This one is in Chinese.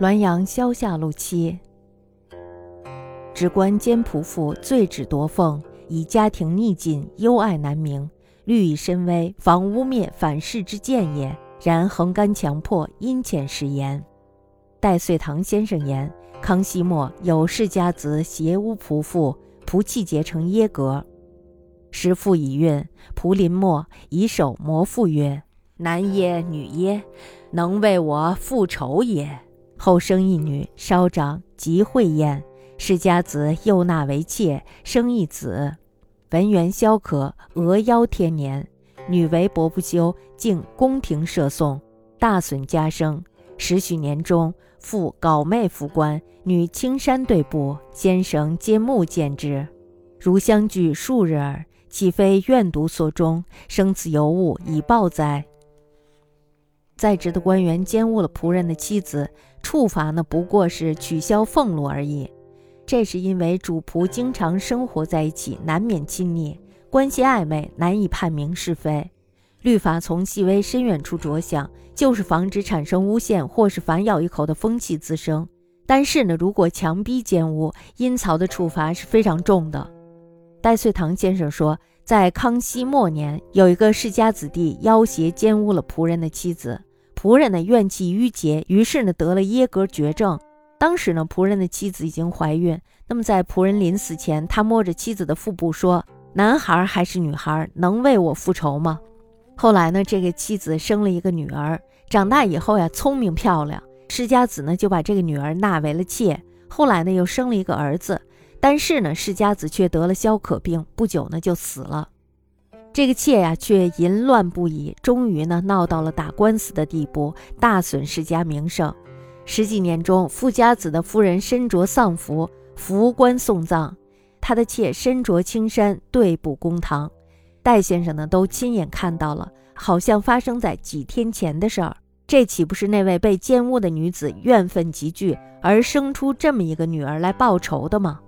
滦阳萧下路七，直观兼仆妇醉指夺凤，以家庭逆境，忧爱难明。虑以身危，防污蔑反噬之见也。然横干强迫，阴浅食言。戴遂堂先生言：康熙末有世家子携污仆妇，仆气结成耶格。时父已孕，仆临末以手摩腹曰：“男耶，女耶？能为我复仇也。”后生一女，稍长，即慧焉。世家子又纳为妾，生一子。文元萧可，额腰天年。女为伯不休，竟宫廷射送，大损家声。十许年中，父搞妹服官，女青山对簿，先生皆目见之。如相距数日耳，岂非怨毒所终？生此尤物，以报哉？在职的官员奸污了仆人的妻子，处罚呢不过是取消俸禄而已。这是因为主仆经常生活在一起，难免亲昵，关系暧昧，难以判明是非。律法从细微深远处着想，就是防止产生诬陷或是反咬一口的风气滋生。但是呢，如果强逼奸污，阴曹的处罚是非常重的。戴遂堂先生说，在康熙末年，有一个世家子弟要挟奸污了仆人的妻子，仆人呢怨气郁结，于是呢得了耶格绝症。当时呢，仆人的妻子已经怀孕。那么在仆人临死前，他摸着妻子的腹部说：“男孩还是女孩，能为我复仇吗？”后来呢，这个妻子生了一个女儿，长大以后呀，聪明漂亮。世家子呢就把这个女儿纳为了妾。后来呢，又生了一个儿子，但是呢，世家子却得了消渴病，不久呢就死了。这个妾呀，却淫乱不已，终于呢闹到了打官司的地步，大损世家名声。十几年中，富家子的夫人身着丧服，服官送葬；他的妾身着青衫，对簿公堂。戴先生呢，都亲眼看到了，好像发生在几天前的事儿。这岂不是那位被奸污的女子怨愤极剧，而生出这么一个女儿来报仇的吗？